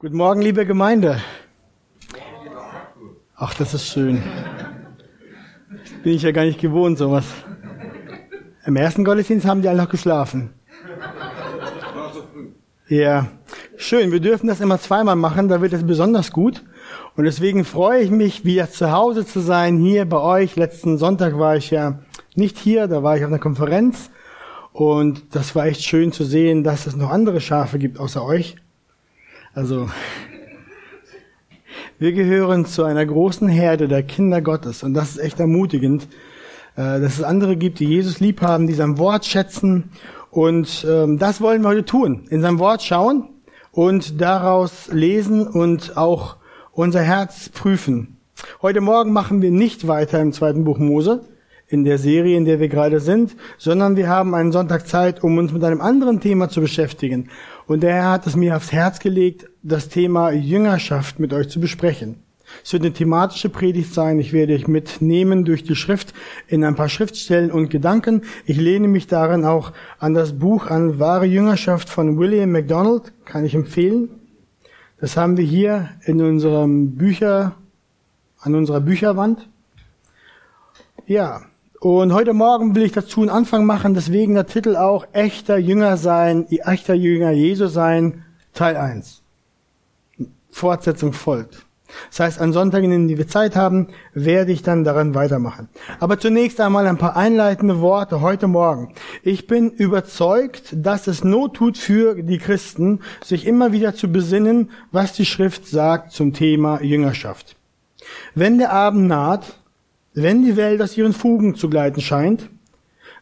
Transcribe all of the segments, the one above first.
Guten Morgen, liebe Gemeinde. Ach, das ist schön. Bin ich ja gar nicht gewohnt, sowas. Im ersten Gottesdienst haben die alle noch geschlafen. Ja, schön. Wir dürfen das immer zweimal machen, da wird es besonders gut. Und deswegen freue ich mich, wieder zu Hause zu sein, hier bei euch. Letzten Sonntag war ich ja nicht hier, da war ich auf einer Konferenz. Und das war echt schön zu sehen, dass es noch andere Schafe gibt außer euch. Also, wir gehören zu einer großen Herde der Kinder Gottes und das ist echt ermutigend, äh, dass es andere gibt, die Jesus lieb haben, die sein Wort schätzen und ähm, das wollen wir heute tun. In sein Wort schauen und daraus lesen und auch unser Herz prüfen. Heute Morgen machen wir nicht weiter im zweiten Buch Mose, in der Serie, in der wir gerade sind, sondern wir haben einen Sonntag Zeit, um uns mit einem anderen Thema zu beschäftigen. Und der Herr hat es mir aufs Herz gelegt, das Thema Jüngerschaft mit euch zu besprechen. Es wird eine thematische Predigt sein. Ich werde euch mitnehmen durch die Schrift in ein paar Schriftstellen und Gedanken. Ich lehne mich darin auch an das Buch an Wahre Jüngerschaft von William MacDonald. Kann ich empfehlen. Das haben wir hier in unserem Bücher, an unserer Bücherwand. Ja, und heute Morgen will ich dazu einen Anfang machen, deswegen der Titel auch Echter Jünger sein, echter Jünger Jesus sein, Teil 1. Fortsetzung folgt. Das heißt, an Sonntagen, in denen wir Zeit haben, werde ich dann daran weitermachen. Aber zunächst einmal ein paar einleitende Worte heute Morgen. Ich bin überzeugt, dass es Not tut für die Christen, sich immer wieder zu besinnen, was die Schrift sagt zum Thema Jüngerschaft. Wenn der Abend naht, wenn die Welt aus ihren Fugen zu gleiten scheint,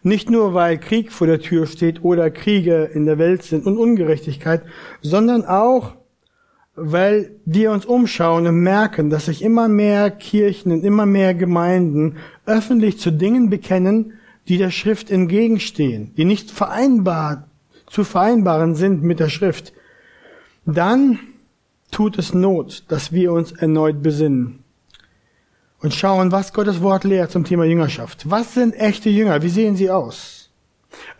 nicht nur weil Krieg vor der Tür steht oder Kriege in der Welt sind und Ungerechtigkeit, sondern auch weil wir uns umschauen und merken, dass sich immer mehr Kirchen und immer mehr Gemeinden öffentlich zu Dingen bekennen, die der Schrift entgegenstehen, die nicht vereinbar zu vereinbaren sind mit der Schrift, dann tut es Not, dass wir uns erneut besinnen und schauen, was Gottes Wort lehrt zum Thema Jüngerschaft. Was sind echte Jünger? Wie sehen sie aus?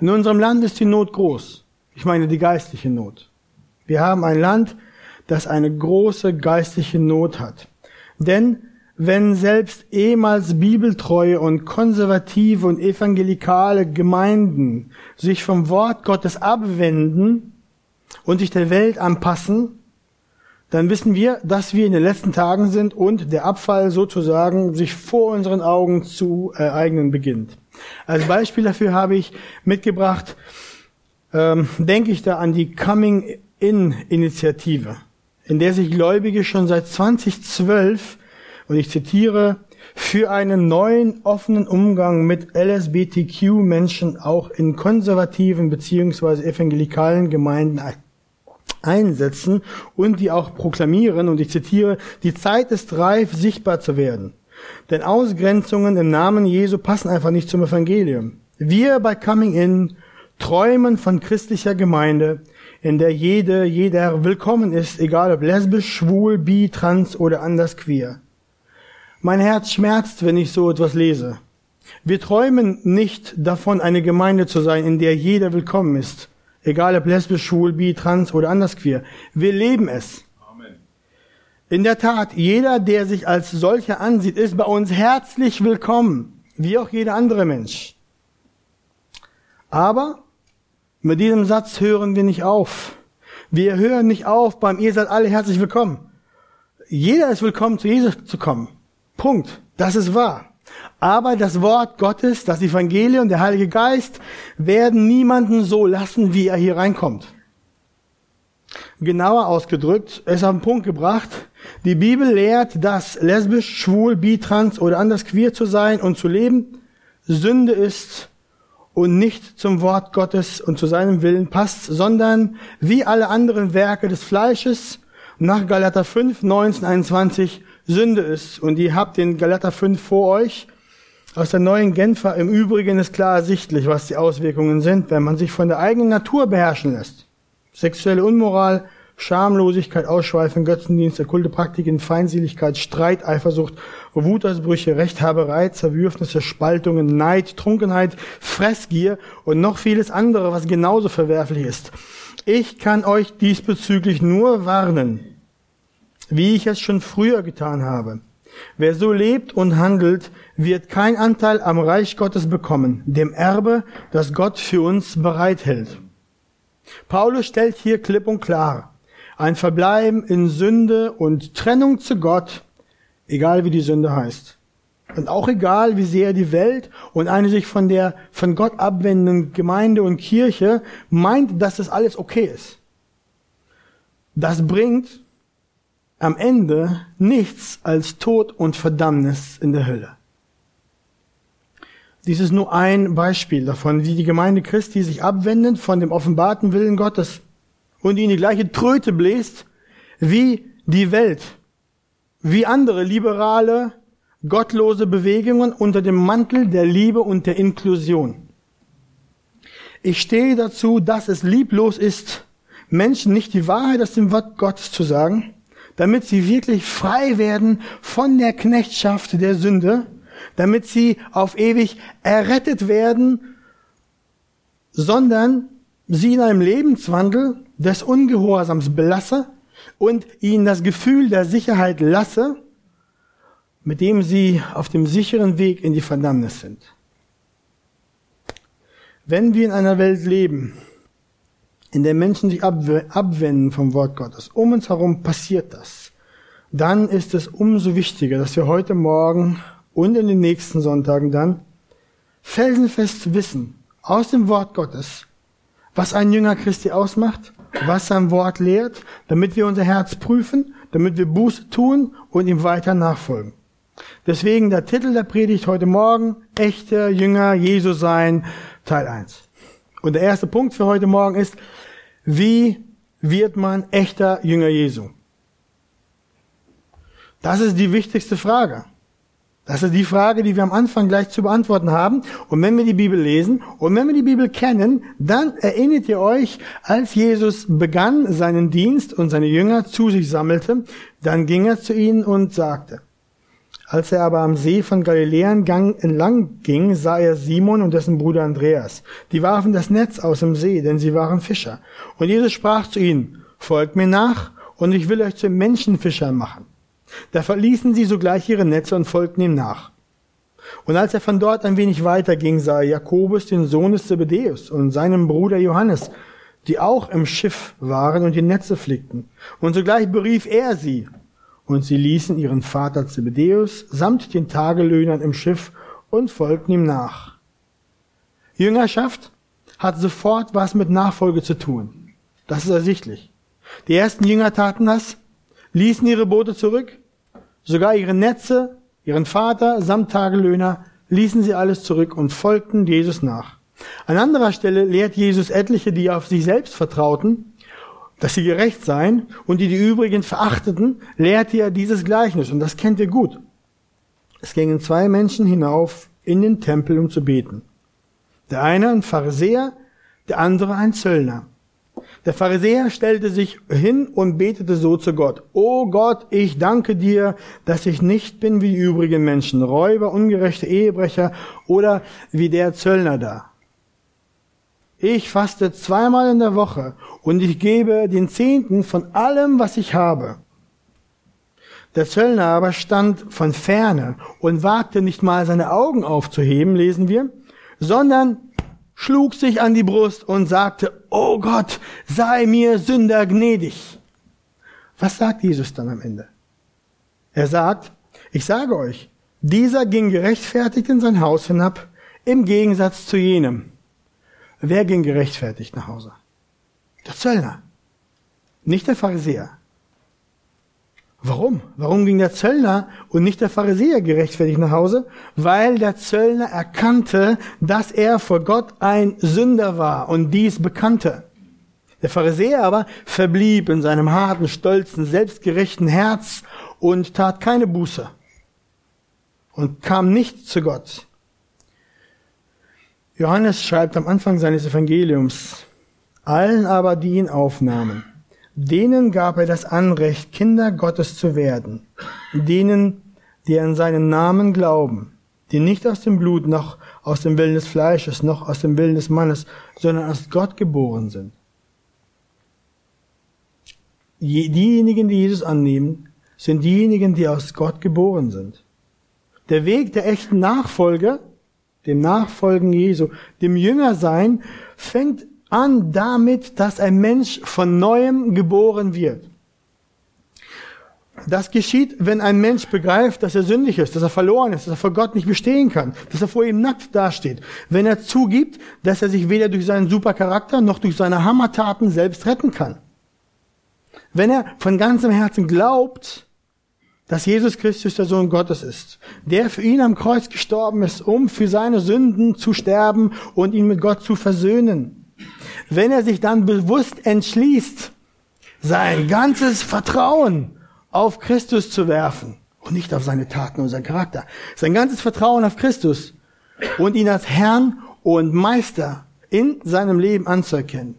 In unserem Land ist die Not groß. Ich meine die geistliche Not. Wir haben ein Land, das eine große geistliche Not hat. Denn wenn selbst ehemals bibeltreue und konservative und evangelikale Gemeinden sich vom Wort Gottes abwenden und sich der Welt anpassen, dann wissen wir, dass wir in den letzten Tagen sind und der Abfall sozusagen sich vor unseren Augen zu ereignen beginnt. Als Beispiel dafür habe ich mitgebracht, ähm, denke ich da an die Coming-in-Initiative, in der sich Gläubige schon seit 2012, und ich zitiere, für einen neuen offenen Umgang mit LSBTQ-Menschen auch in konservativen beziehungsweise evangelikalen Gemeinden einsetzen und die auch proklamieren, und ich zitiere, die Zeit ist reif, sichtbar zu werden. Denn Ausgrenzungen im Namen Jesu passen einfach nicht zum Evangelium. Wir bei Coming In träumen von christlicher Gemeinde, in der jede, jeder willkommen ist, egal ob lesbisch, schwul, bi, trans oder anders queer. Mein Herz schmerzt, wenn ich so etwas lese. Wir träumen nicht davon, eine Gemeinde zu sein, in der jeder willkommen ist, Egal ob lesbisch, schwul, bi, trans oder anders queer. Wir leben es. Amen. In der Tat, jeder, der sich als solcher ansieht, ist bei uns herzlich willkommen. Wie auch jeder andere Mensch. Aber mit diesem Satz hören wir nicht auf. Wir hören nicht auf beim Ihr seid alle herzlich willkommen. Jeder ist willkommen, zu Jesus zu kommen. Punkt. Das ist wahr. Aber das Wort Gottes, das Evangelium, der Heilige Geist werden niemanden so lassen, wie er hier reinkommt. Genauer ausgedrückt, es auf den Punkt gebracht, die Bibel lehrt, dass lesbisch, schwul, bi, trans oder anders queer zu sein und zu leben Sünde ist und nicht zum Wort Gottes und zu seinem Willen passt, sondern wie alle anderen Werke des Fleisches nach Galater 5, 19, 21 Sünde ist. Und ihr habt den Galater 5 vor euch. Aus der neuen Genfer im Übrigen ist klar ersichtlich, was die Auswirkungen sind, wenn man sich von der eigenen Natur beherrschen lässt. Sexuelle Unmoral, Schamlosigkeit, Ausschweifen, Götzendienst, okkulte Praktiken, Feindseligkeit, Streit, Eifersucht, Wutausbrüche, Rechthaberei, Zerwürfnisse, Spaltungen, Neid, Trunkenheit, Fressgier und noch vieles andere, was genauso verwerflich ist. Ich kann euch diesbezüglich nur warnen. wie ich es schon früher getan habe. Wer so lebt und handelt, wird kein Anteil am Reich Gottes bekommen, dem Erbe, das Gott für uns bereithält. Paulus stellt hier klipp und klar, ein Verbleiben in Sünde und Trennung zu Gott, egal wie die Sünde heißt. Und auch egal, wie sehr die Welt und eine sich von der von Gott abwendenden Gemeinde und Kirche meint, dass das alles okay ist. Das bringt am Ende nichts als Tod und Verdammnis in der Hölle. Dies ist nur ein Beispiel davon, wie die Gemeinde Christi sich abwendet von dem offenbarten Willen Gottes und in die gleiche Tröte bläst wie die Welt, wie andere liberale, gottlose Bewegungen unter dem Mantel der Liebe und der Inklusion. Ich stehe dazu, dass es lieblos ist, Menschen nicht die Wahrheit aus dem Wort Gottes zu sagen, damit sie wirklich frei werden von der Knechtschaft der Sünde, damit sie auf ewig errettet werden, sondern sie in einem Lebenswandel des Ungehorsams belasse und ihnen das Gefühl der Sicherheit lasse, mit dem sie auf dem sicheren Weg in die Verdammnis sind. Wenn wir in einer Welt leben, in der Menschen sich abwenden vom Wort Gottes, um uns herum passiert das, dann ist es umso wichtiger, dass wir heute Morgen und in den nächsten Sonntagen dann felsenfest wissen aus dem Wort Gottes, was ein Jünger Christi ausmacht, was sein Wort lehrt, damit wir unser Herz prüfen, damit wir Buße tun und ihm weiter nachfolgen. Deswegen der Titel der Predigt heute Morgen, echter Jünger Jesu sein, Teil 1. Und der erste Punkt für heute Morgen ist, wie wird man echter Jünger Jesu? Das ist die wichtigste Frage. Das ist die Frage, die wir am Anfang gleich zu beantworten haben. Und wenn wir die Bibel lesen und wenn wir die Bibel kennen, dann erinnert ihr euch, als Jesus begann seinen Dienst und seine Jünger zu sich sammelte, dann ging er zu ihnen und sagte, als er aber am See von Galiläen entlang ging, sah er Simon und dessen Bruder Andreas. Die warfen das Netz aus dem See, denn sie waren Fischer. Und Jesus sprach zu ihnen, folgt mir nach, und ich will euch zu Menschenfischern machen. Da verließen sie sogleich ihre Netze und folgten ihm nach. Und als er von dort ein wenig weiter ging, sah er Jakobus, den Sohn des Zebedeus, und seinen Bruder Johannes, die auch im Schiff waren und die Netze flickten. Und sogleich berief er sie und sie ließen ihren Vater Zebedeus samt den Tagelöhnern im Schiff und folgten ihm nach. Jüngerschaft hat sofort was mit Nachfolge zu tun. Das ist ersichtlich. Die ersten Jünger taten das, ließen ihre Boote zurück, sogar ihre Netze, ihren Vater samt Tagelöhner, ließen sie alles zurück und folgten Jesus nach. An anderer Stelle lehrt Jesus etliche, die auf sich selbst vertrauten, dass sie gerecht seien und die die übrigen verachteten, lehrte er dieses Gleichnis und das kennt ihr gut. Es gingen zwei Menschen hinauf in den Tempel, um zu beten. Der eine ein Pharisäer, der andere ein Zöllner. Der Pharisäer stellte sich hin und betete so zu Gott. O Gott, ich danke dir, dass ich nicht bin wie die übrigen Menschen, Räuber, ungerechte Ehebrecher oder wie der Zöllner da. Ich faste zweimal in der Woche und ich gebe den Zehnten von allem, was ich habe. Der Zöllner aber stand von ferne und wagte nicht mal seine Augen aufzuheben, lesen wir, sondern schlug sich an die Brust und sagte, Oh Gott, sei mir Sünder gnädig. Was sagt Jesus dann am Ende? Er sagt, ich sage euch, dieser ging gerechtfertigt in sein Haus hinab, im Gegensatz zu jenem. Wer ging gerechtfertigt nach Hause? Der Zöllner, nicht der Pharisäer. Warum? Warum ging der Zöllner und nicht der Pharisäer gerechtfertigt nach Hause? Weil der Zöllner erkannte, dass er vor Gott ein Sünder war und dies bekannte. Der Pharisäer aber verblieb in seinem harten, stolzen, selbstgerechten Herz und tat keine Buße und kam nicht zu Gott. Johannes schreibt am Anfang seines Evangeliums, allen aber, die ihn aufnahmen, denen gab er das Anrecht, Kinder Gottes zu werden, denen, die an seinen Namen glauben, die nicht aus dem Blut, noch aus dem Willen des Fleisches, noch aus dem Willen des Mannes, sondern aus Gott geboren sind. Diejenigen, die Jesus annehmen, sind diejenigen, die aus Gott geboren sind. Der Weg der echten Nachfolge, dem Nachfolgen Jesu, dem Jüngersein, fängt an damit, dass ein Mensch von neuem geboren wird. Das geschieht, wenn ein Mensch begreift, dass er sündig ist, dass er verloren ist, dass er vor Gott nicht bestehen kann, dass er vor ihm nackt dasteht. Wenn er zugibt, dass er sich weder durch seinen Supercharakter noch durch seine Hammertaten selbst retten kann. Wenn er von ganzem Herzen glaubt, dass Jesus Christus der Sohn Gottes ist, der für ihn am Kreuz gestorben ist, um für seine Sünden zu sterben und ihn mit Gott zu versöhnen. Wenn er sich dann bewusst entschließt, sein ganzes Vertrauen auf Christus zu werfen und nicht auf seine Taten und seinen Charakter, sein ganzes Vertrauen auf Christus und ihn als Herrn und Meister in seinem Leben anzuerkennen,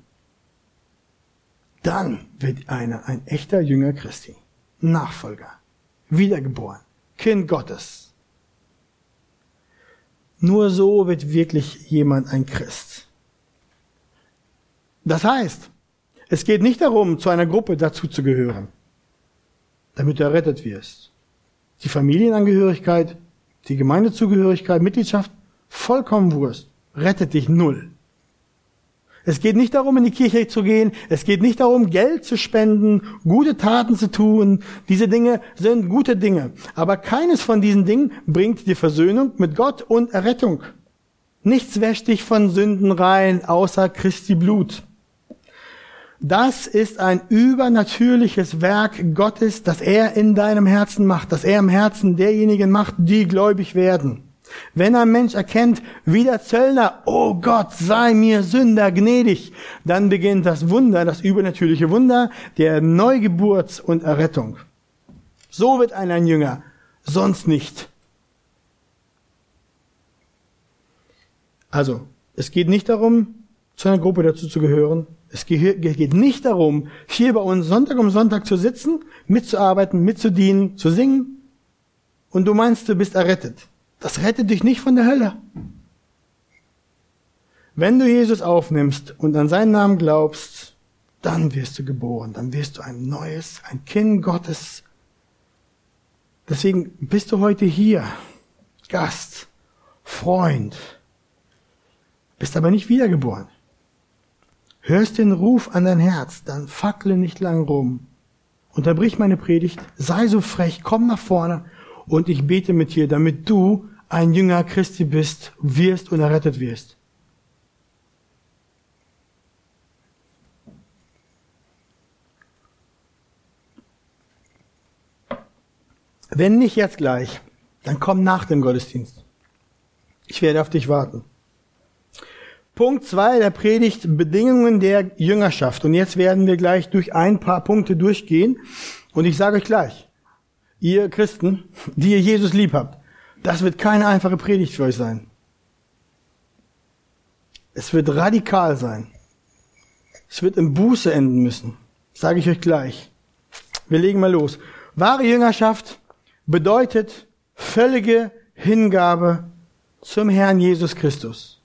dann wird einer ein echter Jünger Christi, Nachfolger wiedergeboren, Kind Gottes. Nur so wird wirklich jemand ein Christ. Das heißt, es geht nicht darum, zu einer Gruppe dazu zu gehören, damit du errettet wirst. Die Familienangehörigkeit, die Gemeindezugehörigkeit, Mitgliedschaft, vollkommen Wurst, rettet dich null. Es geht nicht darum, in die Kirche zu gehen. Es geht nicht darum, Geld zu spenden, gute Taten zu tun. Diese Dinge sind gute Dinge. Aber keines von diesen Dingen bringt dir Versöhnung mit Gott und Errettung. Nichts wäscht dich von Sünden rein, außer Christi Blut. Das ist ein übernatürliches Werk Gottes, das er in deinem Herzen macht, das er im Herzen derjenigen macht, die gläubig werden. Wenn ein Mensch erkennt, wie der Zöllner, oh Gott, sei mir Sünder gnädig, dann beginnt das Wunder, das übernatürliche Wunder der Neugeburt und Errettung. So wird einer ein Jünger, sonst nicht. Also, es geht nicht darum, zu einer Gruppe dazu zu gehören. Es geht nicht darum, hier bei uns Sonntag um Sonntag zu sitzen, mitzuarbeiten, mitzudienen, zu singen. Und du meinst, du bist errettet. Das rettet dich nicht von der Hölle. Wenn du Jesus aufnimmst und an seinen Namen glaubst, dann wirst du geboren, dann wirst du ein neues, ein Kind Gottes. Deswegen bist du heute hier, Gast, Freund, bist aber nicht wiedergeboren. Hörst den Ruf an dein Herz, dann fackle nicht lang rum. Unterbrich meine Predigt, sei so frech, komm nach vorne und ich bete mit dir, damit du ein Jünger Christi bist, wirst und errettet wirst. Wenn nicht jetzt gleich, dann komm nach dem Gottesdienst. Ich werde auf dich warten. Punkt zwei der Predigt, Bedingungen der Jüngerschaft. Und jetzt werden wir gleich durch ein paar Punkte durchgehen. Und ich sage euch gleich, ihr Christen, die ihr Jesus lieb habt, das wird keine einfache Predigt für euch sein. Es wird radikal sein. Es wird im Buße enden müssen. sage ich euch gleich. Wir legen mal los. Wahre Jüngerschaft bedeutet völlige Hingabe zum Herrn Jesus Christus.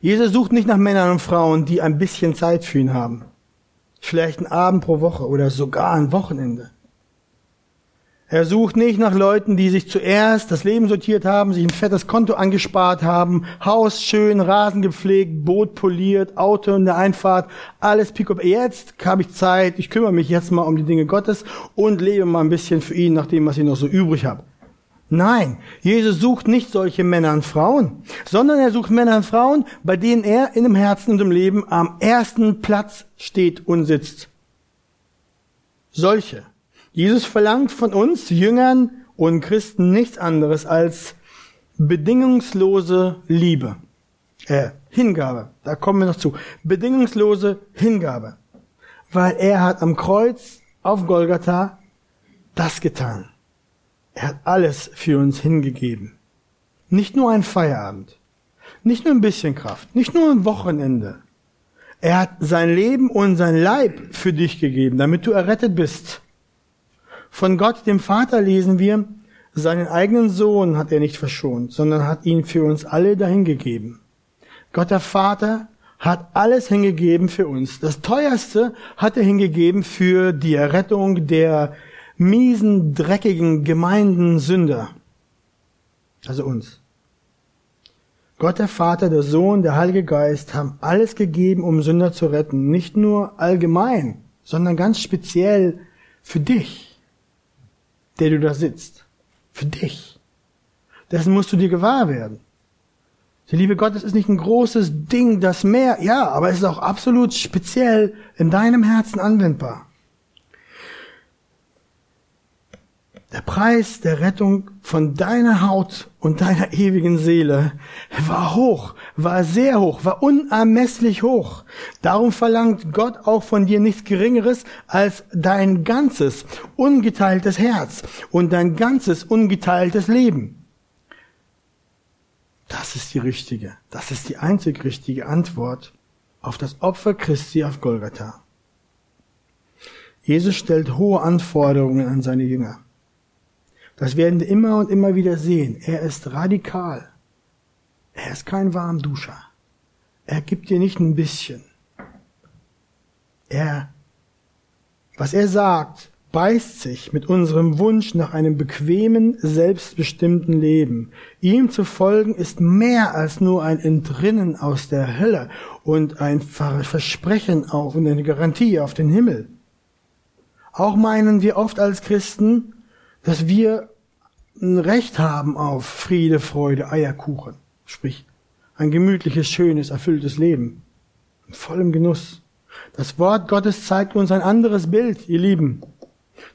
Jesus sucht nicht nach Männern und Frauen, die ein bisschen Zeit für ihn haben. Vielleicht einen Abend pro Woche oder sogar ein Wochenende. Er sucht nicht nach Leuten, die sich zuerst das Leben sortiert haben, sich ein fettes Konto angespart haben, Haus schön, Rasen gepflegt, Boot poliert, Auto in der Einfahrt, alles pick Jetzt habe ich Zeit, ich kümmere mich jetzt mal um die Dinge Gottes und lebe mal ein bisschen für ihn nach dem, was ich noch so übrig habe. Nein, Jesus sucht nicht solche Männer und Frauen, sondern er sucht Männer und Frauen, bei denen er in dem Herzen und im Leben am ersten Platz steht und sitzt. Solche. Jesus verlangt von uns Jüngern und Christen nichts anderes als bedingungslose Liebe. Äh, Hingabe. Da kommen wir noch zu. Bedingungslose Hingabe. Weil er hat am Kreuz auf Golgatha das getan. Er hat alles für uns hingegeben. Nicht nur ein Feierabend. Nicht nur ein bisschen Kraft. Nicht nur ein Wochenende. Er hat sein Leben und sein Leib für dich gegeben, damit du errettet bist. Von Gott, dem Vater, lesen wir, seinen eigenen Sohn hat er nicht verschont, sondern hat ihn für uns alle dahingegeben. Gott der Vater hat alles hingegeben für uns. Das teuerste hat er hingegeben für die Errettung der miesen, dreckigen, gemeinden Sünder. Also uns. Gott der Vater, der Sohn, der Heilige Geist haben alles gegeben, um Sünder zu retten. Nicht nur allgemein, sondern ganz speziell für dich, der du da sitzt. Für dich. Dessen musst du dir gewahr werden. Die Liebe Gottes ist nicht ein großes Ding, das mehr, ja, aber es ist auch absolut speziell in deinem Herzen anwendbar. Der Preis der Rettung von deiner Haut und deiner ewigen Seele war hoch, war sehr hoch, war unermesslich hoch. Darum verlangt Gott auch von dir nichts Geringeres als dein ganzes, ungeteiltes Herz und dein ganzes, ungeteiltes Leben. Das ist die richtige, das ist die einzig richtige Antwort auf das Opfer Christi auf Golgatha. Jesus stellt hohe Anforderungen an seine Jünger. Das werden wir immer und immer wieder sehen. Er ist radikal. Er ist kein Warmduscher. Er gibt dir nicht ein bisschen. Er, was er sagt, beißt sich mit unserem Wunsch nach einem bequemen, selbstbestimmten Leben. Ihm zu folgen ist mehr als nur ein Entrinnen aus der Hölle und ein Versprechen auf und eine Garantie auf den Himmel. Auch meinen wir oft als Christen, dass wir ein Recht haben auf Friede, Freude, Eierkuchen. Sprich, ein gemütliches, schönes, erfülltes Leben. In vollem Genuss. Das Wort Gottes zeigt uns ein anderes Bild, ihr Lieben.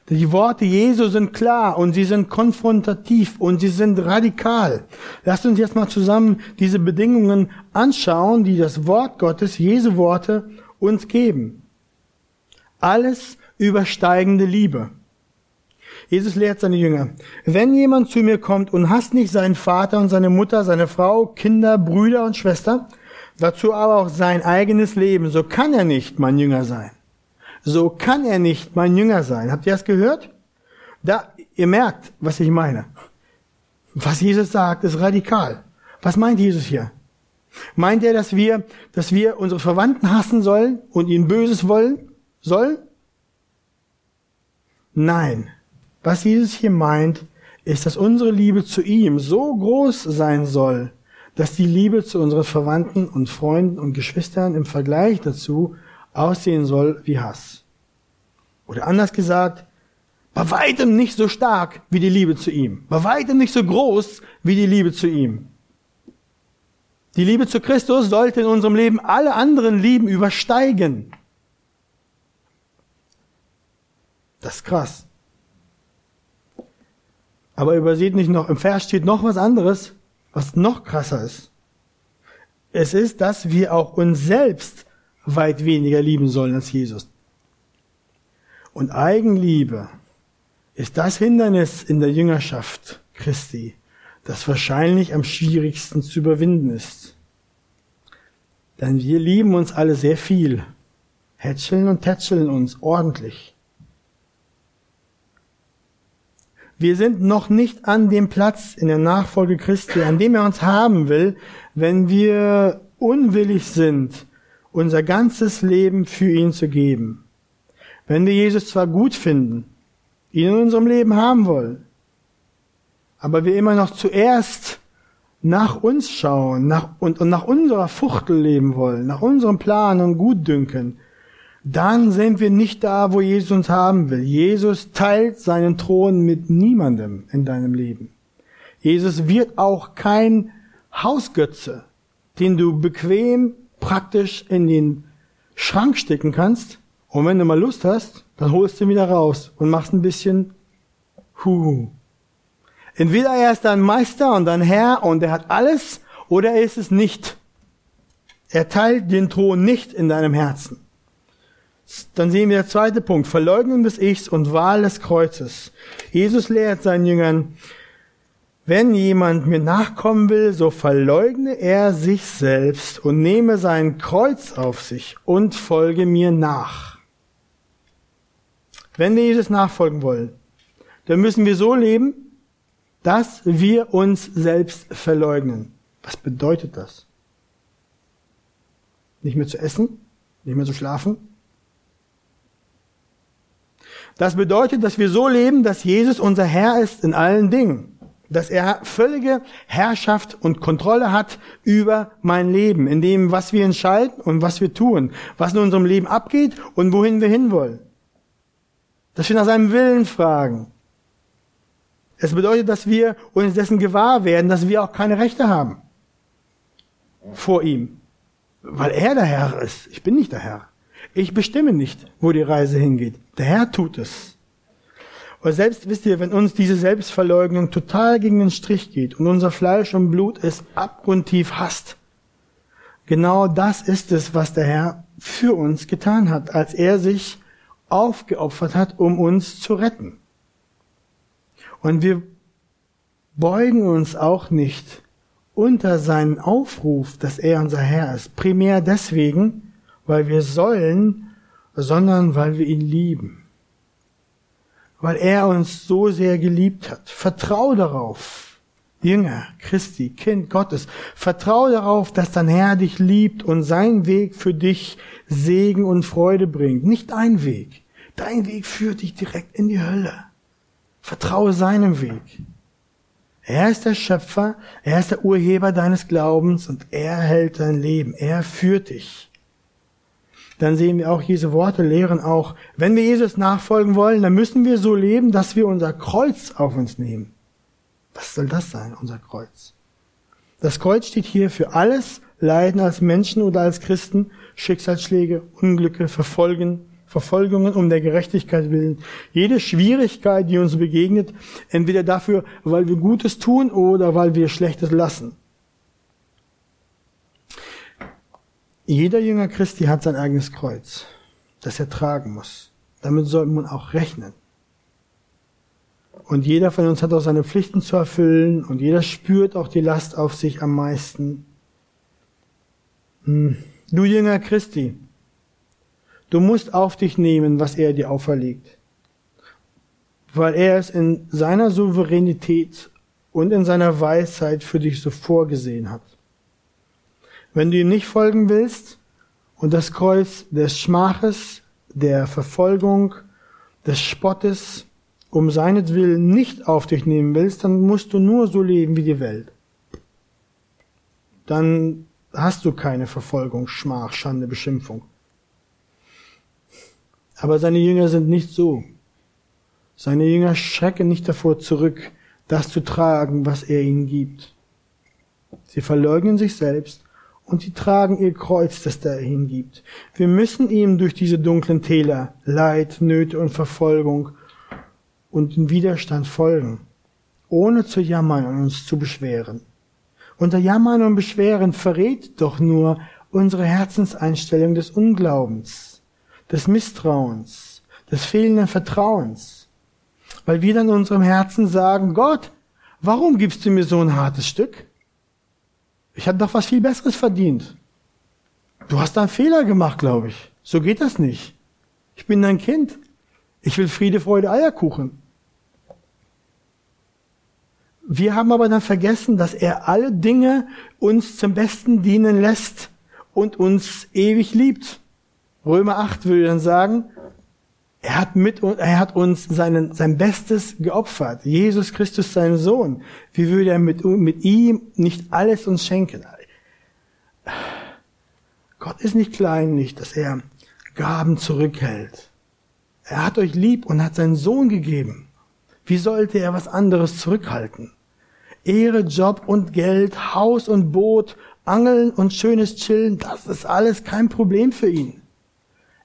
Die Worte Jesu sind klar und sie sind konfrontativ und sie sind radikal. Lasst uns jetzt mal zusammen diese Bedingungen anschauen, die das Wort Gottes, Jesu Worte, uns geben. Alles übersteigende Liebe. Jesus lehrt seine Jünger, wenn jemand zu mir kommt und hasst nicht seinen Vater und seine Mutter, seine Frau, Kinder, Brüder und Schwester, dazu aber auch sein eigenes Leben, so kann er nicht mein Jünger sein. So kann er nicht mein Jünger sein. Habt ihr das gehört? Da, ihr merkt, was ich meine. Was Jesus sagt, ist radikal. Was meint Jesus hier? Meint er, dass wir, dass wir unsere Verwandten hassen sollen und ihnen Böses wollen sollen? Nein. Was Jesus hier meint, ist, dass unsere Liebe zu ihm so groß sein soll, dass die Liebe zu unseren Verwandten und Freunden und Geschwistern im Vergleich dazu aussehen soll wie Hass. Oder anders gesagt, bei weitem nicht so stark wie die Liebe zu ihm. Bei weitem nicht so groß wie die Liebe zu ihm. Die Liebe zu Christus sollte in unserem Leben alle anderen Lieben übersteigen. Das ist krass. Aber überseht nicht noch, im Vers steht noch was anderes, was noch krasser ist. Es ist, dass wir auch uns selbst weit weniger lieben sollen als Jesus. Und Eigenliebe ist das Hindernis in der Jüngerschaft Christi, das wahrscheinlich am schwierigsten zu überwinden ist. Denn wir lieben uns alle sehr viel, hätscheln und tätscheln uns ordentlich. Wir sind noch nicht an dem Platz in der Nachfolge Christi, an dem er uns haben will, wenn wir unwillig sind, unser ganzes Leben für ihn zu geben. Wenn wir Jesus zwar gut finden, ihn in unserem Leben haben wollen, aber wir immer noch zuerst nach uns schauen nach, und, und nach unserer Fuchtel leben wollen, nach unserem Plan und Gutdünken, dann sind wir nicht da, wo Jesus uns haben will. Jesus teilt seinen Thron mit niemandem in deinem Leben. Jesus wird auch kein Hausgötze, den du bequem praktisch in den Schrank stecken kannst. Und wenn du mal Lust hast, dann holst du ihn wieder raus und machst ein bisschen Hu. Entweder er ist dein Meister und dein Herr und er hat alles, oder er ist es nicht. Er teilt den Thron nicht in deinem Herzen. Dann sehen wir der zweite Punkt, Verleugnung des Ichs und Wahl des Kreuzes. Jesus lehrt seinen Jüngern, wenn jemand mir nachkommen will, so verleugne er sich selbst und nehme sein Kreuz auf sich und folge mir nach. Wenn wir Jesus nachfolgen wollen, dann müssen wir so leben, dass wir uns selbst verleugnen. Was bedeutet das? nicht mehr zu essen, nicht mehr zu schlafen. Das bedeutet, dass wir so leben, dass Jesus unser Herr ist in allen Dingen. Dass er völlige Herrschaft und Kontrolle hat über mein Leben, in dem, was wir entscheiden und was wir tun, was in unserem Leben abgeht und wohin wir hinwollen. Dass wir nach seinem Willen fragen. Es bedeutet, dass wir uns dessen gewahr werden, dass wir auch keine Rechte haben vor ihm. Weil er der Herr ist. Ich bin nicht der Herr. Ich bestimme nicht, wo die Reise hingeht. Der Herr tut es. Und selbst wisst ihr, wenn uns diese Selbstverleugnung total gegen den Strich geht und unser Fleisch und Blut es abgrundtief hasst, genau das ist es, was der Herr für uns getan hat, als er sich aufgeopfert hat, um uns zu retten. Und wir beugen uns auch nicht unter seinen Aufruf, dass er unser Herr ist. Primär deswegen, weil wir sollen, sondern weil wir ihn lieben. Weil er uns so sehr geliebt hat. Vertrau darauf, Jünger, Christi, Kind Gottes. Vertrau darauf, dass dein Herr dich liebt und sein Weg für dich Segen und Freude bringt. Nicht dein Weg. Dein Weg führt dich direkt in die Hölle. Vertraue seinem Weg. Er ist der Schöpfer, er ist der Urheber deines Glaubens und er hält dein Leben, er führt dich. Dann sehen wir auch, diese Worte lehren auch, wenn wir Jesus nachfolgen wollen, dann müssen wir so leben, dass wir unser Kreuz auf uns nehmen. Was soll das sein, unser Kreuz? Das Kreuz steht hier für alles Leiden als Menschen oder als Christen, Schicksalsschläge, Unglücke, Verfolgen, Verfolgungen um der Gerechtigkeit willen. Jede Schwierigkeit, die uns begegnet, entweder dafür, weil wir Gutes tun oder weil wir Schlechtes lassen. Jeder Jünger Christi hat sein eigenes Kreuz, das er tragen muss. Damit sollte man auch rechnen. Und jeder von uns hat auch seine Pflichten zu erfüllen und jeder spürt auch die Last auf sich am meisten. Hm. Du Jünger Christi, Du musst auf dich nehmen, was er dir auferlegt. Weil er es in seiner Souveränität und in seiner Weisheit für dich so vorgesehen hat. Wenn du ihm nicht folgen willst und das Kreuz des Schmaches, der Verfolgung, des Spottes um seinetwillen nicht auf dich nehmen willst, dann musst du nur so leben wie die Welt. Dann hast du keine Verfolgung, Schmach, Schande, Beschimpfung. Aber seine Jünger sind nicht so. Seine Jünger schrecken nicht davor zurück, das zu tragen, was er ihnen gibt. Sie verleugnen sich selbst und sie tragen ihr Kreuz, das er ihnen gibt. Wir müssen ihm durch diese dunklen Täler, Leid, Nöte und Verfolgung und den Widerstand folgen, ohne zu jammern und uns zu beschweren. Unser Jammern und Beschweren verrät doch nur unsere Herzenseinstellung des Unglaubens des Misstrauens, des fehlenden Vertrauens. Weil wir dann unserem Herzen sagen, Gott, warum gibst du mir so ein hartes Stück? Ich habe doch was viel Besseres verdient. Du hast da einen Fehler gemacht, glaube ich. So geht das nicht. Ich bin dein Kind. Ich will Friede, Freude, Eierkuchen. Wir haben aber dann vergessen, dass er alle Dinge uns zum Besten dienen lässt und uns ewig liebt. Römer 8 würde dann sagen, er hat mit er hat uns seinen, sein Bestes geopfert. Jesus Christus, sein Sohn. Wie würde er mit, mit ihm nicht alles uns schenken? Gott ist nicht kleinlich, dass er Gaben zurückhält. Er hat euch lieb und hat seinen Sohn gegeben. Wie sollte er was anderes zurückhalten? Ehre, Job und Geld, Haus und Boot, Angeln und schönes Chillen, das ist alles kein Problem für ihn.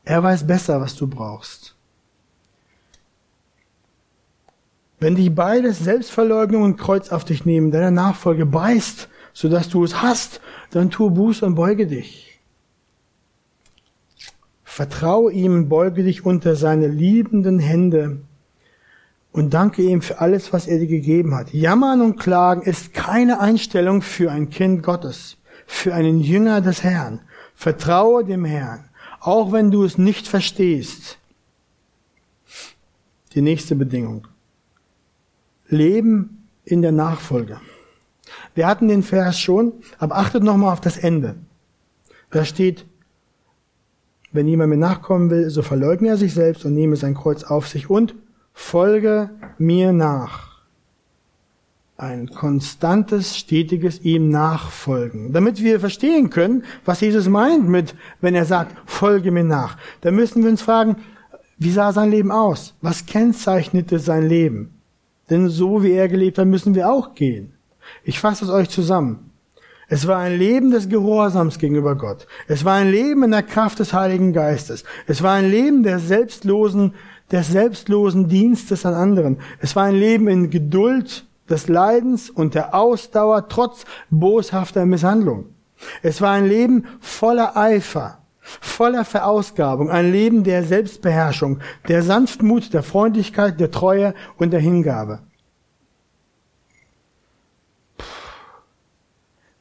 Er weiß besser, was du brauchst. Wenn dich beides, Selbstverleugnung und Kreuz auf dich nehmen, deine Nachfolge beißt, sodass du es hast, dann tue Buße und beuge dich. Vertraue ihm, beuge dich unter seine liebenden Hände und danke ihm für alles, was er dir gegeben hat. Jammern und Klagen ist keine Einstellung für ein Kind Gottes, für einen Jünger des Herrn. Vertraue dem Herrn auch wenn du es nicht verstehst. Die nächste Bedingung. Leben in der Nachfolge. Wir hatten den Vers schon, aber achtet nochmal auf das Ende. Da steht, wenn jemand mir nachkommen will, so verleugne er sich selbst und nehme sein Kreuz auf sich und folge mir nach. Ein konstantes, stetiges ihm nachfolgen. Damit wir verstehen können, was Jesus meint mit, wenn er sagt, folge mir nach. Da müssen wir uns fragen, wie sah sein Leben aus? Was kennzeichnete sein Leben? Denn so wie er gelebt hat, müssen wir auch gehen. Ich fasse es euch zusammen. Es war ein Leben des Gehorsams gegenüber Gott. Es war ein Leben in der Kraft des Heiligen Geistes. Es war ein Leben der selbstlosen, des selbstlosen Dienstes an anderen. Es war ein Leben in Geduld, des Leidens und der Ausdauer trotz boshafter Misshandlung. Es war ein Leben voller Eifer, voller Verausgabung, ein Leben der Selbstbeherrschung, der Sanftmut, der Freundlichkeit, der Treue und der Hingabe.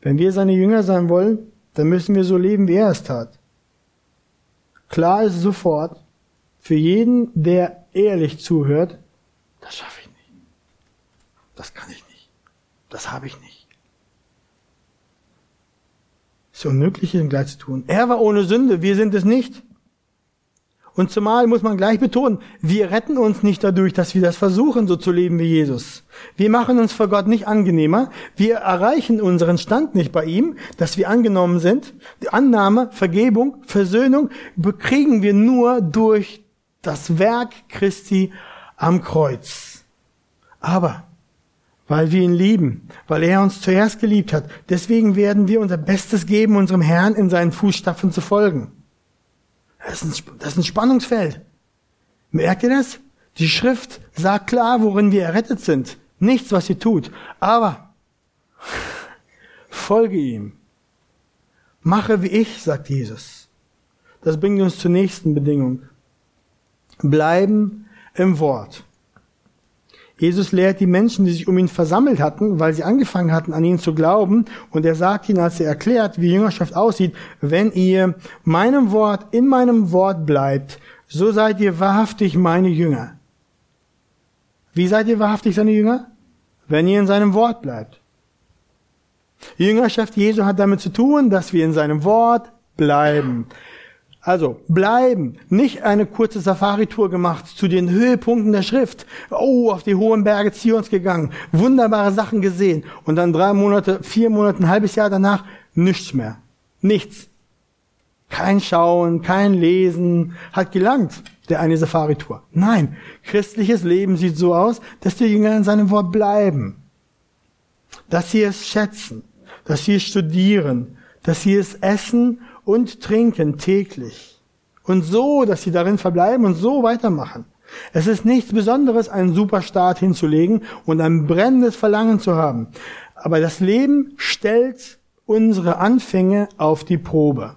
Wenn wir seine Jünger sein wollen, dann müssen wir so leben, wie er es tat. Klar ist sofort, für jeden, der ehrlich zuhört, das schaffe ich das kann ich nicht. Das habe ich nicht. Es ist unmöglich, ihn gleich zu tun. Er war ohne Sünde, wir sind es nicht. Und zumal muss man gleich betonen, wir retten uns nicht dadurch, dass wir das versuchen, so zu leben wie Jesus. Wir machen uns vor Gott nicht angenehmer. Wir erreichen unseren Stand nicht bei ihm, dass wir angenommen sind. Die Annahme, Vergebung, Versöhnung bekriegen wir nur durch das Werk Christi am Kreuz. Aber weil wir ihn lieben, weil er uns zuerst geliebt hat. Deswegen werden wir unser Bestes geben, unserem Herrn in seinen Fußstapfen zu folgen. Das ist ein, das ist ein Spannungsfeld. Merkt ihr das? Die Schrift sagt klar, worin wir errettet sind. Nichts, was sie tut. Aber folge ihm. Mache wie ich, sagt Jesus. Das bringt uns zur nächsten Bedingung. Bleiben im Wort. Jesus lehrt die Menschen, die sich um ihn versammelt hatten, weil sie angefangen hatten, an ihn zu glauben. Und er sagt ihnen, als er erklärt, wie Jüngerschaft aussieht, wenn ihr meinem Wort in meinem Wort bleibt, so seid ihr wahrhaftig meine Jünger. Wie seid ihr wahrhaftig seine Jünger? Wenn ihr in seinem Wort bleibt. Die Jüngerschaft Jesu hat damit zu tun, dass wir in seinem Wort bleiben. Also bleiben, nicht eine kurze Safari-Tour gemacht zu den Höhepunkten der Schrift. Oh, auf die hohen Berge Zions gegangen, wunderbare Sachen gesehen und dann drei Monate, vier Monate, ein halbes Jahr danach nichts mehr. Nichts. Kein Schauen, kein Lesen, hat gelangt, der eine Safari-Tour. Nein, christliches Leben sieht so aus, dass die Jünger in seinem Wort bleiben. Dass sie es schätzen, dass sie es studieren, dass sie es essen und trinken täglich. Und so, dass sie darin verbleiben und so weitermachen. Es ist nichts Besonderes, einen Superstart hinzulegen und ein brennendes Verlangen zu haben. Aber das Leben stellt unsere Anfänge auf die Probe.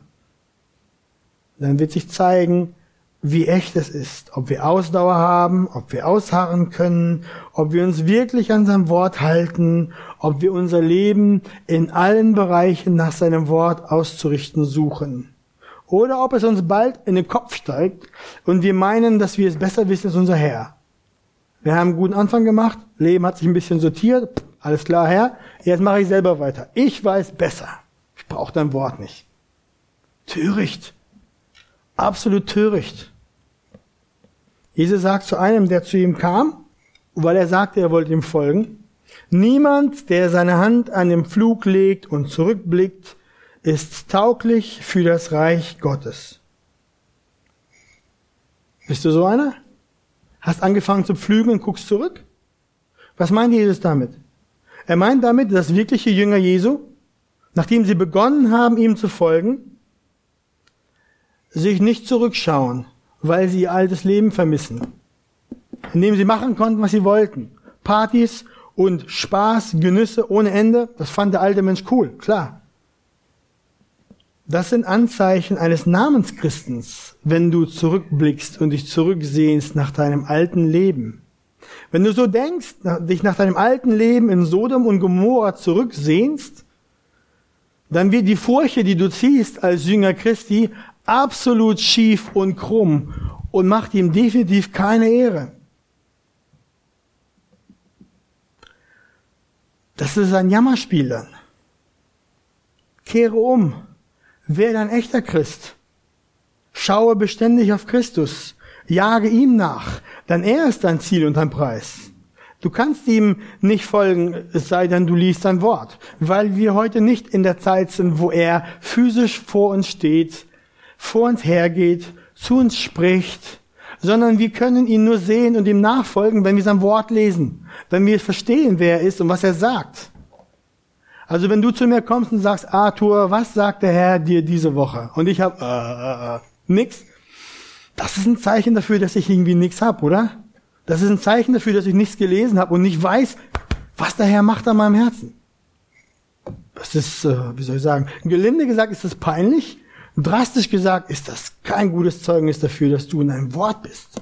Dann wird sich zeigen, wie echt es ist, ob wir Ausdauer haben, ob wir ausharren können, ob wir uns wirklich an sein Wort halten, ob wir unser Leben in allen Bereichen nach seinem Wort auszurichten suchen. Oder ob es uns bald in den Kopf steigt und wir meinen, dass wir es besser wissen als unser Herr. Wir haben einen guten Anfang gemacht, Leben hat sich ein bisschen sortiert, alles klar, Herr, jetzt mache ich selber weiter. Ich weiß besser. Ich brauche dein Wort nicht. Töricht. Absolut töricht. Jesus sagt zu einem, der zu ihm kam, weil er sagte, er wollte ihm folgen, niemand, der seine Hand an den Flug legt und zurückblickt, ist tauglich für das Reich Gottes. Bist du so einer? Hast angefangen zu pflügen und guckst zurück? Was meint Jesus damit? Er meint damit, dass wirkliche Jünger Jesu, nachdem sie begonnen haben, ihm zu folgen, sich nicht zurückschauen, weil sie ihr altes Leben vermissen. Indem sie machen konnten, was sie wollten. Partys und Spaß, Genüsse ohne Ende, das fand der alte Mensch cool, klar. Das sind Anzeichen eines Namenschristens, wenn du zurückblickst und dich zurücksehnst nach deinem alten Leben. Wenn du so denkst, dich nach deinem alten Leben in Sodom und Gomorra zurücksehnst, dann wird die Furche, die du ziehst als Jünger Christi, absolut schief und krumm und macht ihm definitiv keine Ehre. Das ist ein Jammerspiel dann. Kehre um. Werde ein echter Christ. Schaue beständig auf Christus. Jage ihm nach. Denn er ist dein Ziel und dein Preis. Du kannst ihm nicht folgen, es sei denn, du liest sein Wort. Weil wir heute nicht in der Zeit sind, wo er physisch vor uns steht, vor uns hergeht, zu uns spricht, sondern wir können ihn nur sehen und ihm nachfolgen, wenn wir sein Wort lesen, wenn wir verstehen, wer er ist und was er sagt. Also wenn du zu mir kommst und sagst, Arthur, was sagt der Herr dir diese Woche? Und ich habe äh, äh, äh, nix. Das ist ein Zeichen dafür, dass ich irgendwie nichts hab, oder? Das ist ein Zeichen dafür, dass ich nichts gelesen habe und nicht weiß, was der Herr macht an meinem Herzen. Das ist, äh, wie soll ich sagen, gelinde gesagt ist das peinlich, drastisch gesagt ist das kein gutes Zeugnis dafür, dass du in einem Wort bist.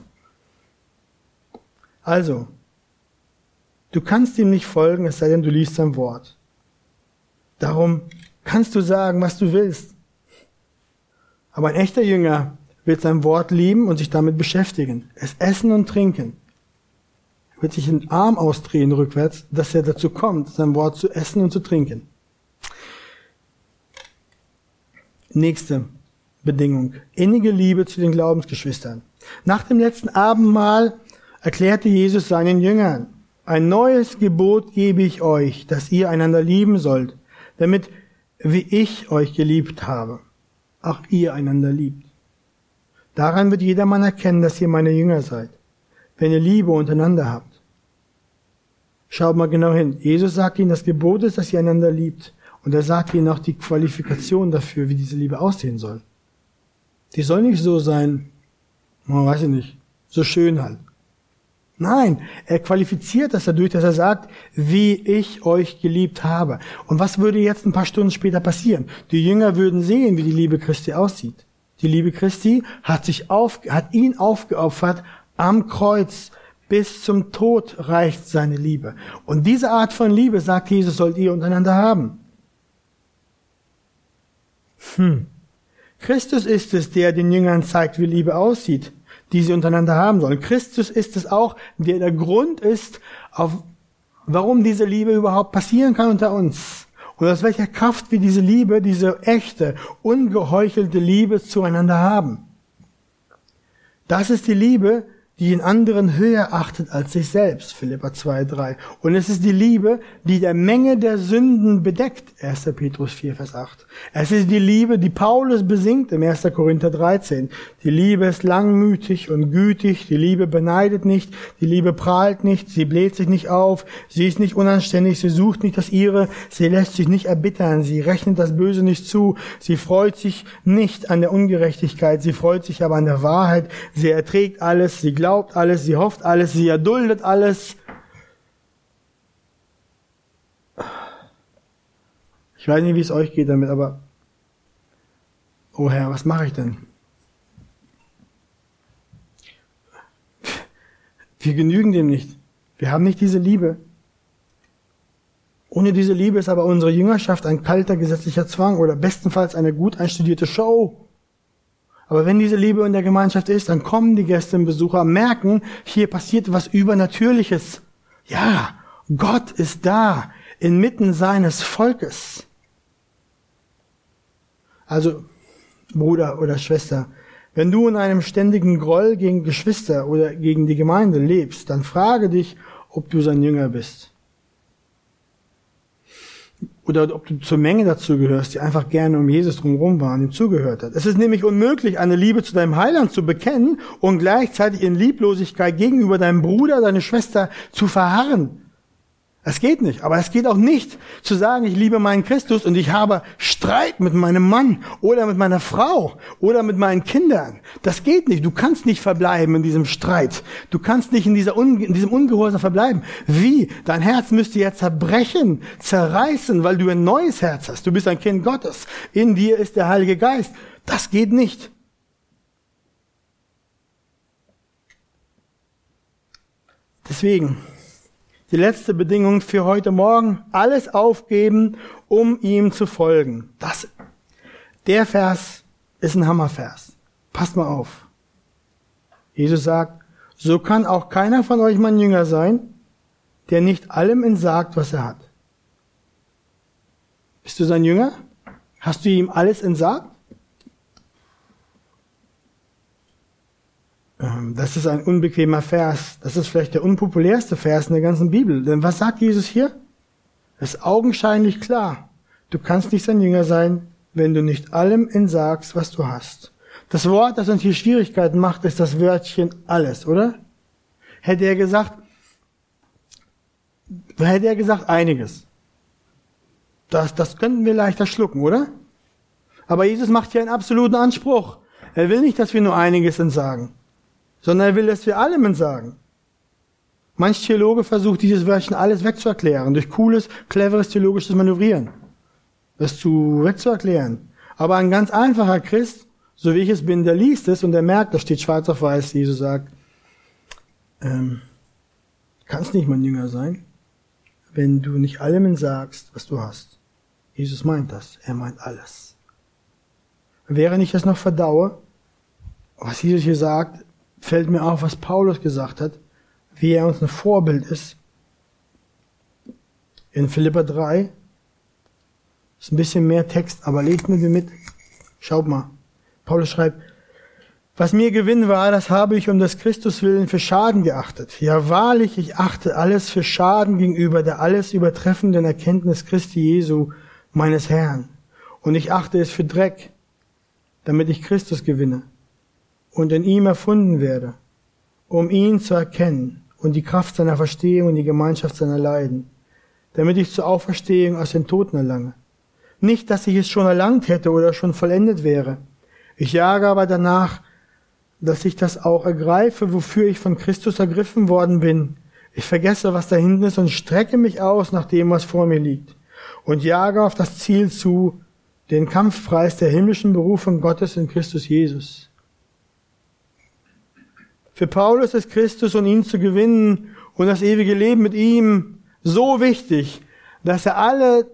Also, du kannst ihm nicht folgen, es sei denn, du liest sein Wort. Darum kannst du sagen, was du willst. Aber ein echter Jünger wird sein Wort lieben und sich damit beschäftigen. Es essen und trinken. Er wird sich den Arm ausdrehen rückwärts, dass er dazu kommt, sein Wort zu essen und zu trinken. Nächste Bedingung. Innige Liebe zu den Glaubensgeschwistern. Nach dem letzten Abendmahl erklärte Jesus seinen Jüngern, ein neues Gebot gebe ich euch, dass ihr einander lieben sollt, damit, wie ich euch geliebt habe, auch ihr einander liebt. Daran wird jedermann erkennen, dass ihr meine Jünger seid, wenn ihr Liebe untereinander habt. Schaut mal genau hin. Jesus sagt ihnen, das Gebot ist, dass ihr einander liebt. Und er sagt ihnen auch die Qualifikation dafür, wie diese Liebe aussehen soll. Die soll nicht so sein, man weiß ich nicht, so schön halt. Nein, er qualifiziert das dadurch, dass er sagt, wie ich euch geliebt habe. Und was würde jetzt ein paar Stunden später passieren? Die Jünger würden sehen, wie die Liebe Christi aussieht. Die Liebe Christi hat sich auf, hat ihn aufgeopfert am Kreuz. Bis zum Tod reicht seine Liebe. Und diese Art von Liebe, sagt Jesus, sollt ihr untereinander haben. Hm. Christus ist es, der den Jüngern zeigt, wie Liebe aussieht die sie untereinander haben sollen. Christus ist es auch, der der Grund ist, auf, warum diese Liebe überhaupt passieren kann unter uns. Und aus welcher Kraft wir diese Liebe, diese echte, ungeheuchelte Liebe zueinander haben. Das ist die Liebe, die den anderen höher achtet als sich selbst, Philippa 2, 3. Und es ist die Liebe, die der Menge der Sünden bedeckt, 1. Petrus 4, Vers 8. Es ist die Liebe, die Paulus besingt im 1. Korinther 13. Die Liebe ist langmütig und gütig, die Liebe beneidet nicht, die Liebe prahlt nicht, sie bläht sich nicht auf, sie ist nicht unanständig, sie sucht nicht das ihre, sie lässt sich nicht erbittern, sie rechnet das Böse nicht zu, sie freut sich nicht an der Ungerechtigkeit, sie freut sich aber an der Wahrheit, sie erträgt alles, sie glaubt glaubt alles, sie hofft alles, sie erduldet alles. Ich weiß nicht, wie es euch geht damit, aber oh Herr, was mache ich denn? Wir genügen dem nicht. Wir haben nicht diese Liebe. Ohne diese Liebe ist aber unsere Jüngerschaft ein kalter gesetzlicher Zwang oder bestenfalls eine gut einstudierte Show. Aber wenn diese Liebe in der Gemeinschaft ist, dann kommen die Gäste und Besucher, merken, hier passiert was Übernatürliches. Ja, Gott ist da, inmitten seines Volkes. Also, Bruder oder Schwester, wenn du in einem ständigen Groll gegen Geschwister oder gegen die Gemeinde lebst, dann frage dich, ob du sein Jünger bist oder ob du zur Menge dazu gehörst, die einfach gerne um Jesus drumherum war und ihm zugehört hat. Es ist nämlich unmöglich, eine Liebe zu deinem Heiland zu bekennen und gleichzeitig in Lieblosigkeit gegenüber deinem Bruder, deiner Schwester zu verharren. Es geht nicht. Aber es geht auch nicht zu sagen, ich liebe meinen Christus und ich habe Streit mit meinem Mann oder mit meiner Frau oder mit meinen Kindern. Das geht nicht. Du kannst nicht verbleiben in diesem Streit. Du kannst nicht in, dieser Un in diesem Ungehorsam verbleiben. Wie? Dein Herz müsste ja zerbrechen, zerreißen, weil du ein neues Herz hast. Du bist ein Kind Gottes. In dir ist der Heilige Geist. Das geht nicht. Deswegen, die letzte Bedingung für heute Morgen, alles aufgeben, um ihm zu folgen. Das, der Vers ist ein Hammervers. Passt mal auf. Jesus sagt, so kann auch keiner von euch mein Jünger sein, der nicht allem entsagt, was er hat. Bist du sein Jünger? Hast du ihm alles entsagt? Das ist ein unbequemer Vers. Das ist vielleicht der unpopulärste Vers in der ganzen Bibel. Denn was sagt Jesus hier? Es ist augenscheinlich klar. Du kannst nicht sein Jünger sein, wenn du nicht allem entsagst, was du hast. Das Wort, das uns hier Schwierigkeiten macht, ist das Wörtchen alles, oder? Hätte er gesagt, hätte er gesagt einiges. Das, das könnten wir leichter schlucken, oder? Aber Jesus macht hier einen absoluten Anspruch. Er will nicht, dass wir nur einiges entsagen, sondern er will, dass wir allem entsagen. Manch Theologe versucht, dieses Wörtchen alles wegzuerklären, durch cooles, cleveres theologisches Manövrieren. Das zu wegzuerklären. Aber ein ganz einfacher Christ, so wie ich es bin, der liest es und der merkt, da steht schwarz auf weiß, Jesus sagt, ähm, kannst nicht mein Jünger sein, wenn du nicht allem sagst, was du hast. Jesus meint das. Er meint alles. Während ich das noch verdaue, was Jesus hier sagt, fällt mir auf, was Paulus gesagt hat, wie er uns ein Vorbild ist. In Philippa 3 ist ein bisschen mehr Text, aber lest mir mit. Schaut mal. Paulus schreibt, was mir Gewinn war, das habe ich um des Christus willen für Schaden geachtet. Ja, wahrlich, ich achte alles für Schaden gegenüber der alles übertreffenden Erkenntnis Christi Jesu, meines Herrn. Und ich achte es für Dreck, damit ich Christus gewinne und in ihm erfunden werde, um ihn zu erkennen und die Kraft seiner Verstehung und die Gemeinschaft seiner Leiden, damit ich zur Auferstehung aus den Toten erlange. Nicht, dass ich es schon erlangt hätte oder schon vollendet wäre. Ich jage aber danach, dass ich das auch ergreife, wofür ich von Christus ergriffen worden bin. Ich vergesse, was da hinten ist und strecke mich aus nach dem, was vor mir liegt und jage auf das Ziel zu, den Kampfpreis der himmlischen Berufung Gottes in Christus Jesus. Für Paulus ist Christus und ihn zu gewinnen und das ewige Leben mit ihm so wichtig, dass er alle,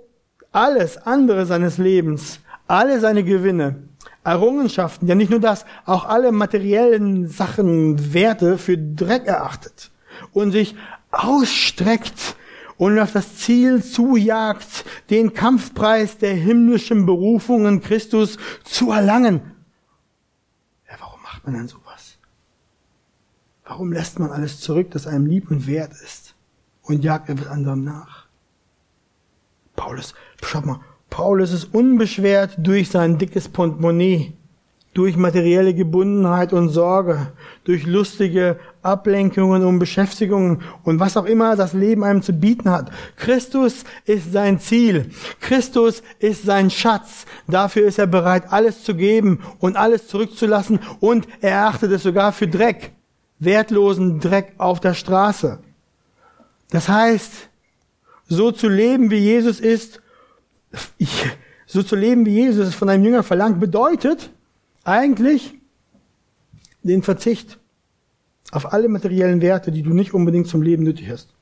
alles andere seines Lebens, alle seine Gewinne, Errungenschaften, ja nicht nur das, auch alle materiellen Sachen, Werte für Dreck erachtet und sich ausstreckt und auf das Ziel zujagt, den Kampfpreis der himmlischen Berufungen Christus zu erlangen. Ja, warum macht man denn sowas? Warum lässt man alles zurück, das einem lieb und wert ist und jagt etwas anderem nach? Paulus, schaut mal, Paulus ist unbeschwert durch sein dickes Portemonnaie, durch materielle Gebundenheit und Sorge, durch lustige Ablenkungen und Beschäftigungen und was auch immer das Leben einem zu bieten hat. Christus ist sein Ziel. Christus ist sein Schatz. Dafür ist er bereit, alles zu geben und alles zurückzulassen und er erachtet es sogar für Dreck, wertlosen Dreck auf der Straße. Das heißt, so zu leben, wie Jesus ist, so zu leben, wie Jesus es von einem Jünger verlangt, bedeutet eigentlich den Verzicht auf alle materiellen Werte, die du nicht unbedingt zum Leben nötig hast.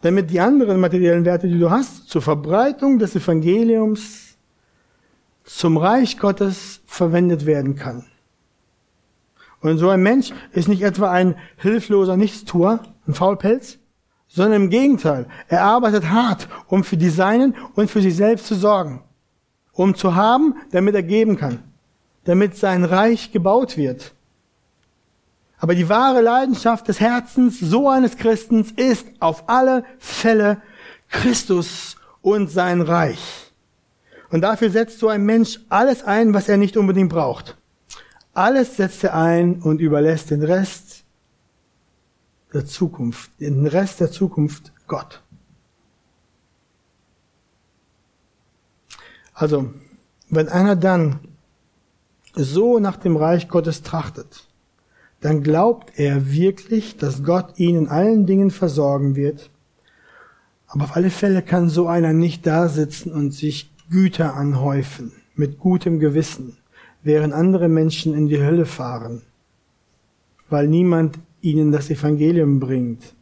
Damit die anderen materiellen Werte, die du hast, zur Verbreitung des Evangeliums, zum Reich Gottes verwendet werden kann. Und so ein Mensch ist nicht etwa ein hilfloser Nichtstuer, ein Faulpelz, sondern im Gegenteil. Er arbeitet hart, um für die Seinen und für sich selbst zu sorgen. Um zu haben, damit er geben kann. Damit sein Reich gebaut wird. Aber die wahre Leidenschaft des Herzens so eines Christens ist auf alle Fälle Christus und sein Reich. Und dafür setzt so ein Mensch alles ein, was er nicht unbedingt braucht. Alles setzt er ein und überlässt den Rest der Zukunft, den Rest der Zukunft Gott. Also, wenn einer dann so nach dem Reich Gottes trachtet, dann glaubt er wirklich, dass Gott ihn in allen Dingen versorgen wird. Aber auf alle Fälle kann so einer nicht da sitzen und sich Güter anhäufen mit gutem Gewissen, während andere Menschen in die Hölle fahren, weil niemand ihnen das Evangelium bringt.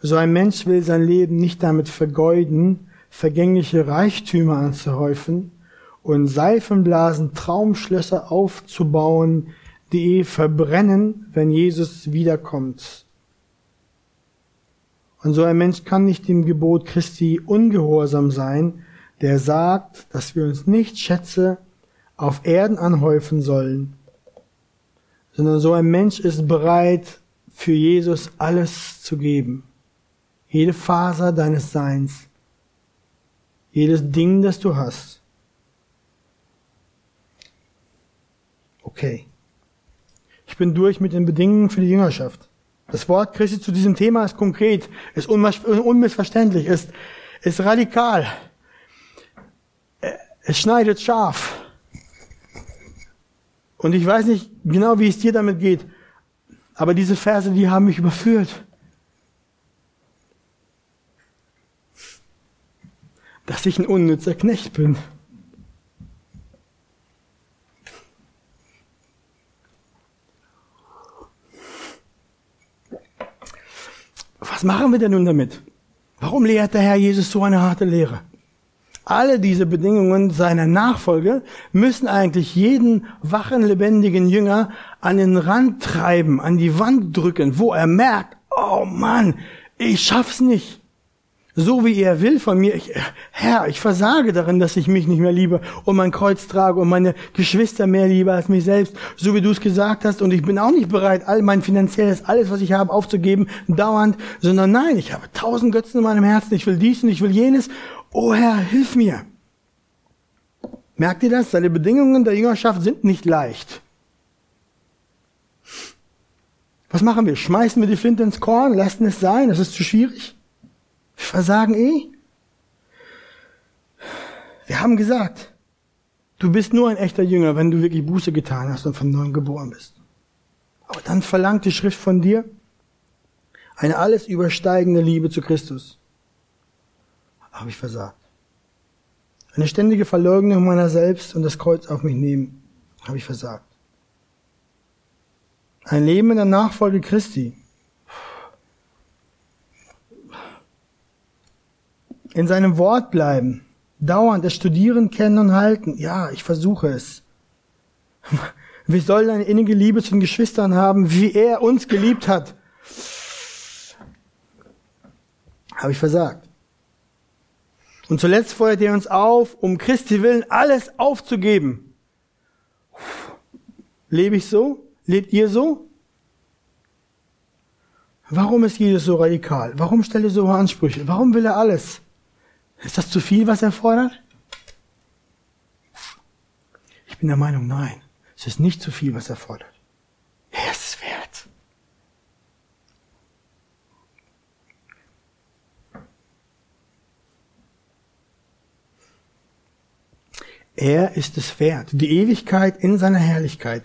So ein Mensch will sein Leben nicht damit vergeuden, vergängliche Reichtümer anzuhäufen und Seifenblasen Traumschlösser aufzubauen, die verbrennen, wenn Jesus wiederkommt. Und so ein Mensch kann nicht dem Gebot Christi ungehorsam sein, der sagt, dass wir uns nicht Schätze auf Erden anhäufen sollen, sondern so ein Mensch ist bereit, für Jesus alles zu geben. Jede Faser deines Seins. Jedes Ding, das du hast. Okay. Ich bin durch mit den Bedingungen für die Jüngerschaft. Das Wort Christi zu diesem Thema ist konkret, ist unmissverständlich, ist, ist radikal. Es schneidet scharf. Und ich weiß nicht genau, wie es dir damit geht, aber diese Verse, die haben mich überführt. Dass ich ein unnützer Knecht bin. Was machen wir denn nun damit? Warum lehrt der Herr Jesus so eine harte Lehre? Alle diese Bedingungen seiner Nachfolge müssen eigentlich jeden wachen, lebendigen Jünger an den Rand treiben, an die Wand drücken, wo er merkt, oh Mann, ich schaff's nicht so wie er will von mir. Ich, Herr, ich versage darin, dass ich mich nicht mehr liebe und mein Kreuz trage und meine Geschwister mehr liebe als mich selbst, so wie du es gesagt hast. Und ich bin auch nicht bereit, all mein finanzielles, alles, was ich habe, aufzugeben, dauernd, sondern nein, ich habe tausend Götzen in meinem Herzen. Ich will dies und ich will jenes. Oh Herr, hilf mir. Merkt ihr das? Seine Bedingungen der Jüngerschaft sind nicht leicht. Was machen wir? Schmeißen wir die Flinte ins Korn? Lassen es sein? Das ist zu schwierig? Wir versagen eh. Wir haben gesagt, du bist nur ein echter Jünger, wenn du wirklich Buße getan hast und von neuem geboren bist. Aber dann verlangt die Schrift von dir eine alles übersteigende Liebe zu Christus. Habe ich versagt. Eine ständige Verleugnung meiner selbst und das Kreuz auf mich nehmen. Habe ich versagt. Ein Leben in der Nachfolge Christi in seinem Wort bleiben, dauernd das Studieren, Kennen und Halten. Ja, ich versuche es. Wir sollen eine innige Liebe zu den Geschwistern haben, wie er uns geliebt hat. Habe ich versagt. Und zuletzt fordert er uns auf, um Christi willen alles aufzugeben. Lebe ich so? Lebt ihr so? Warum ist Jesus so radikal? Warum stellt er so hohe Ansprüche? Warum will er alles? Ist das zu viel, was er fordert? Ich bin der Meinung, nein. Es ist nicht zu viel, was er fordert. Er ist es wert. Er ist es wert. Die Ewigkeit in seiner Herrlichkeit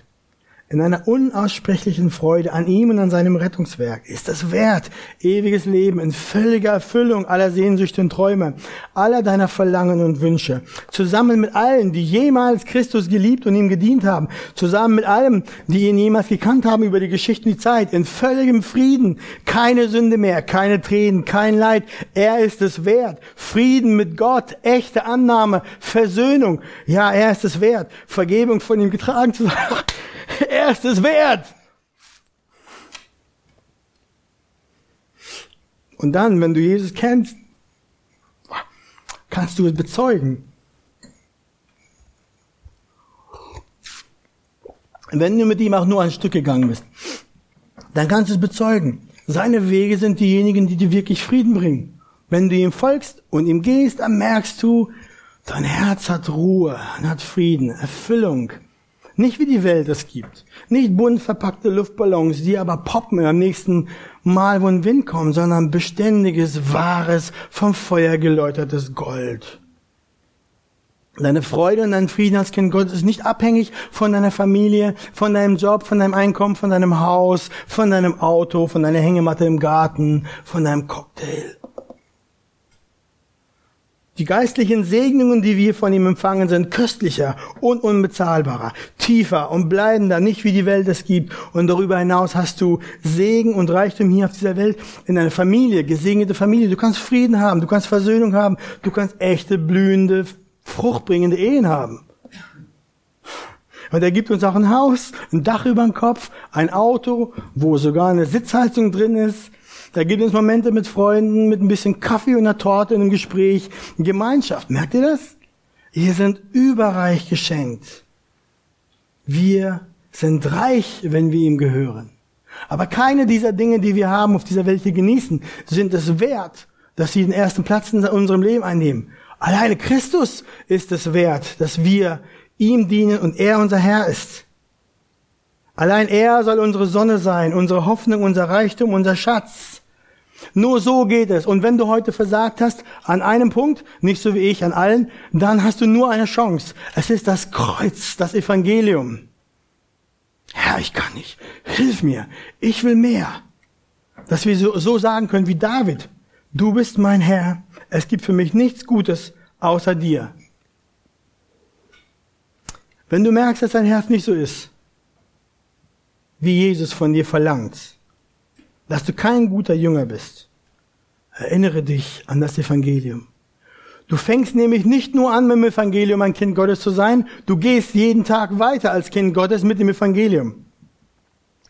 in einer unaussprechlichen Freude an ihm und an seinem Rettungswerk. Ist es wert, ewiges Leben in völliger Erfüllung aller Sehnsüchte und Träume, aller deiner Verlangen und Wünsche, zusammen mit allen, die jemals Christus geliebt und ihm gedient haben, zusammen mit allem, die ihn jemals gekannt haben über die Geschichten, die Zeit, in völligem Frieden, keine Sünde mehr, keine Tränen, kein Leid. Er ist es wert. Frieden mit Gott, echte Annahme, Versöhnung. Ja, er ist es wert, Vergebung von ihm getragen zu sein. Er ist es wert. Und dann, wenn du Jesus kennst, kannst du es bezeugen. Wenn du mit ihm auch nur ein Stück gegangen bist, dann kannst du es bezeugen. Seine Wege sind diejenigen, die dir wirklich Frieden bringen. Wenn du ihm folgst und ihm gehst, dann merkst du, dein Herz hat Ruhe, hat Frieden, Erfüllung. Nicht wie die Welt es gibt. Nicht bunt verpackte Luftballons, die aber poppen am nächsten Mal, wo ein Wind kommt, sondern beständiges, wahres, vom Feuer geläutertes Gold. Deine Freude und dein Frieden als Kind Gottes ist nicht abhängig von deiner Familie, von deinem Job, von deinem Einkommen, von deinem Haus, von deinem Auto, von deiner Hängematte im Garten, von deinem Cocktail. Die geistlichen Segnungen, die wir von ihm empfangen, sind köstlicher und unbezahlbarer, tiefer und bleibender, nicht wie die Welt es gibt. Und darüber hinaus hast du Segen und Reichtum hier auf dieser Welt in deiner Familie, gesegnete Familie. Du kannst Frieden haben, du kannst Versöhnung haben, du kannst echte, blühende, fruchtbringende Ehen haben. Und er gibt uns auch ein Haus, ein Dach über dem Kopf, ein Auto, wo sogar eine Sitzheizung drin ist, da gibt es Momente mit Freunden, mit ein bisschen Kaffee und einer Torte in einem Gespräch, Gemeinschaft. Merkt ihr das? Wir sind überreich geschenkt. Wir sind reich, wenn wir ihm gehören. Aber keine dieser Dinge, die wir haben, auf dieser Welt hier genießen, sind es wert, dass sie den ersten Platz in unserem Leben einnehmen. Alleine Christus ist es wert, dass wir ihm dienen und er unser Herr ist. Allein er soll unsere Sonne sein, unsere Hoffnung, unser Reichtum, unser Schatz. Nur so geht es. Und wenn du heute versagt hast, an einem Punkt, nicht so wie ich, an allen, dann hast du nur eine Chance. Es ist das Kreuz, das Evangelium. Herr, ich kann nicht. Hilf mir. Ich will mehr. Dass wir so, so sagen können wie David. Du bist mein Herr. Es gibt für mich nichts Gutes außer dir. Wenn du merkst, dass dein Herz nicht so ist, wie Jesus von dir verlangt, dass du kein guter Jünger bist, erinnere dich an das Evangelium. Du fängst nämlich nicht nur an, mit dem Evangelium ein Kind Gottes zu sein, du gehst jeden Tag weiter als Kind Gottes mit dem Evangelium.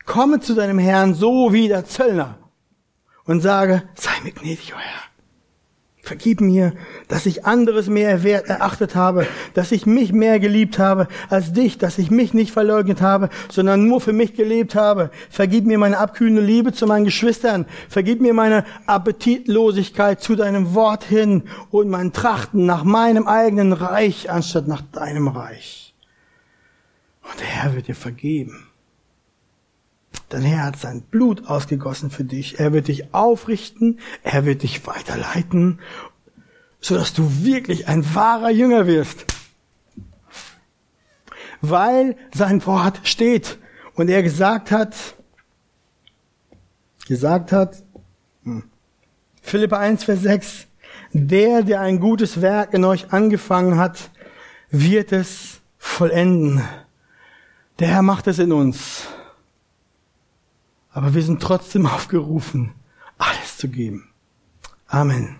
Komme zu deinem Herrn so wie der Zöllner und sage, sei mir gnädig, euer Herr. Vergib mir, dass ich anderes mehr wert erachtet habe, dass ich mich mehr geliebt habe als dich, dass ich mich nicht verleugnet habe, sondern nur für mich gelebt habe. Vergib mir meine abkühlende Liebe zu meinen Geschwistern. Vergib mir meine Appetitlosigkeit zu deinem Wort hin und mein Trachten nach meinem eigenen Reich anstatt nach deinem Reich. Und der Herr wird dir vergeben. Dein Herr hat sein Blut ausgegossen für dich. Er wird dich aufrichten. Er wird dich weiterleiten, sodass du wirklich ein wahrer Jünger wirst. Weil sein Wort steht und er gesagt hat, gesagt hat, hm, Philippa 1, Vers 6, der, der ein gutes Werk in euch angefangen hat, wird es vollenden. Der Herr macht es in uns. Aber wir sind trotzdem aufgerufen, alles zu geben. Amen.